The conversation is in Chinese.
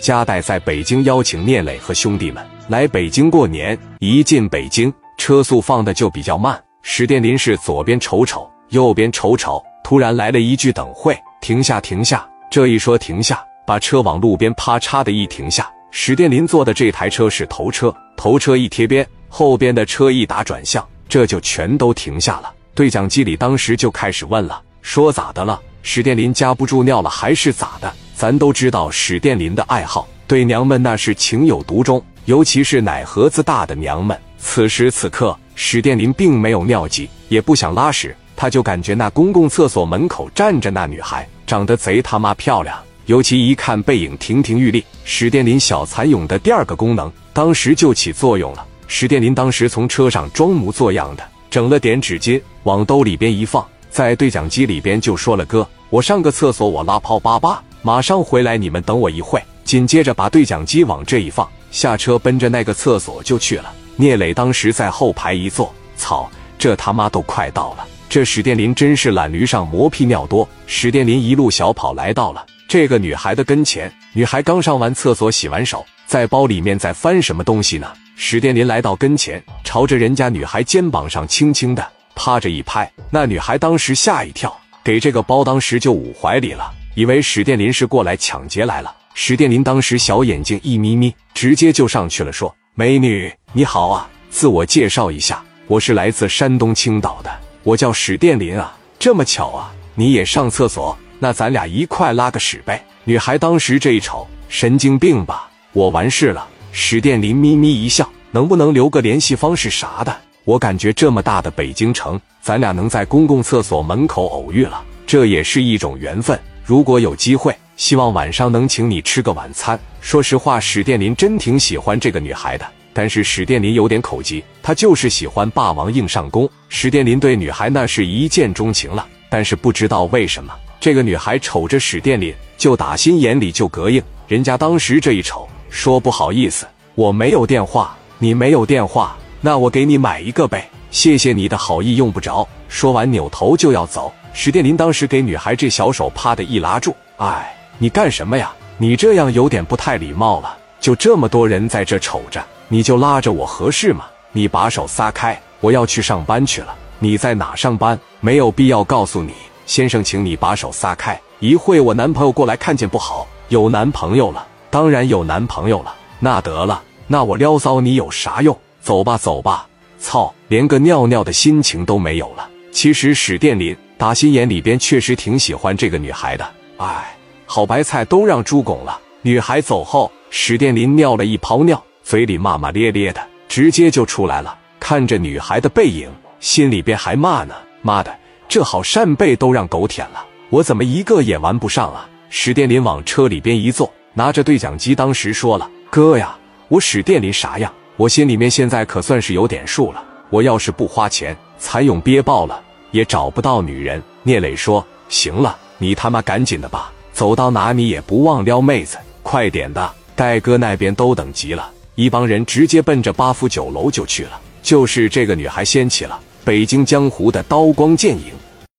夹带在北京邀请聂磊和兄弟们来北京过年。一进北京，车速放的就比较慢。史殿林是左边瞅瞅，右边瞅瞅，突然来了一句：“等会，停下，停下！”这一说停下，把车往路边啪嚓的一停下。史殿林坐的这台车是头车，头车一贴边，后边的车一打转向，这就全都停下了。对讲机里当时就开始问了，说咋的了？史殿林夹不住尿了还是咋的？咱都知道史殿林的爱好，对娘们那是情有独钟，尤其是奶盒子大的娘们。此时此刻，史殿林并没有尿急，也不想拉屎，他就感觉那公共厕所门口站着那女孩长得贼他妈漂亮。尤其一看背影亭亭玉立，史殿林小蚕蛹的第二个功能当时就起作用了。史殿林当时从车上装模作样的整了点纸巾，往兜里边一放，在对讲机里边就说了：“哥，我上个厕所，我拉泡粑粑，马上回来，你们等我一会。”紧接着把对讲机往这一放，下车奔着那个厕所就去了。聂磊当时在后排一坐，操，这他妈都快到了，这史殿林真是懒驴上磨屁尿多。史殿林一路小跑来到了。这个女孩的跟前，女孩刚上完厕所，洗完手，在包里面在翻什么东西呢？史殿林来到跟前，朝着人家女孩肩膀上轻轻的趴着一拍，那女孩当时吓一跳，给这个包当时就捂怀里了，以为史殿林是过来抢劫来了。史殿林当时小眼睛一眯眯，直接就上去了，说：“美女你好啊，自我介绍一下，我是来自山东青岛的，我叫史殿林啊。这么巧啊，你也上厕所。”那咱俩一块拉个屎呗！女孩当时这一瞅，神经病吧？我完事了。史殿林眯眯一笑，能不能留个联系方式啥的？我感觉这么大的北京城，咱俩能在公共厕所门口偶遇了，这也是一种缘分。如果有机会，希望晚上能请你吃个晚餐。说实话，史殿林真挺喜欢这个女孩的，但是史殿林有点口急，他就是喜欢霸王硬上弓。史殿林对女孩那是一见钟情了，但是不知道为什么。这个女孩瞅着史殿林，就打心眼里就膈应。人家当时这一瞅，说不好意思，我没有电话，你没有电话，那我给你买一个呗，谢谢你的好意，用不着。说完扭头就要走，史殿林当时给女孩这小手啪的一拉住，哎，你干什么呀？你这样有点不太礼貌了。就这么多人在这瞅着，你就拉着我合适吗？你把手撒开，我要去上班去了。你在哪上班？没有必要告诉你。先生，请你把手撒开，一会我男朋友过来看见不好。有男朋友了，当然有男朋友了。那得了，那我撩骚你有啥用？走吧，走吧。操，连个尿尿的心情都没有了。其实史殿林打心眼里边确实挺喜欢这个女孩的。哎，好白菜都让猪拱了。女孩走后，史殿林尿了一泡尿，嘴里骂骂咧咧的，直接就出来了。看着女孩的背影，心里边还骂呢，妈的。这好扇贝都让狗舔了，我怎么一个也玩不上啊！史殿林往车里边一坐，拿着对讲机，当时说了：“哥呀，我史殿林啥样？我心里面现在可算是有点数了。我要是不花钱，蚕蛹憋爆了也找不到女人。”聂磊说：“行了，你他妈赶紧的吧，走到哪你也不忘撩妹子，快点的，戴哥那边都等急了。”一帮人直接奔着八福酒楼就去了，就是这个女孩掀起了北京江湖的刀光剑影。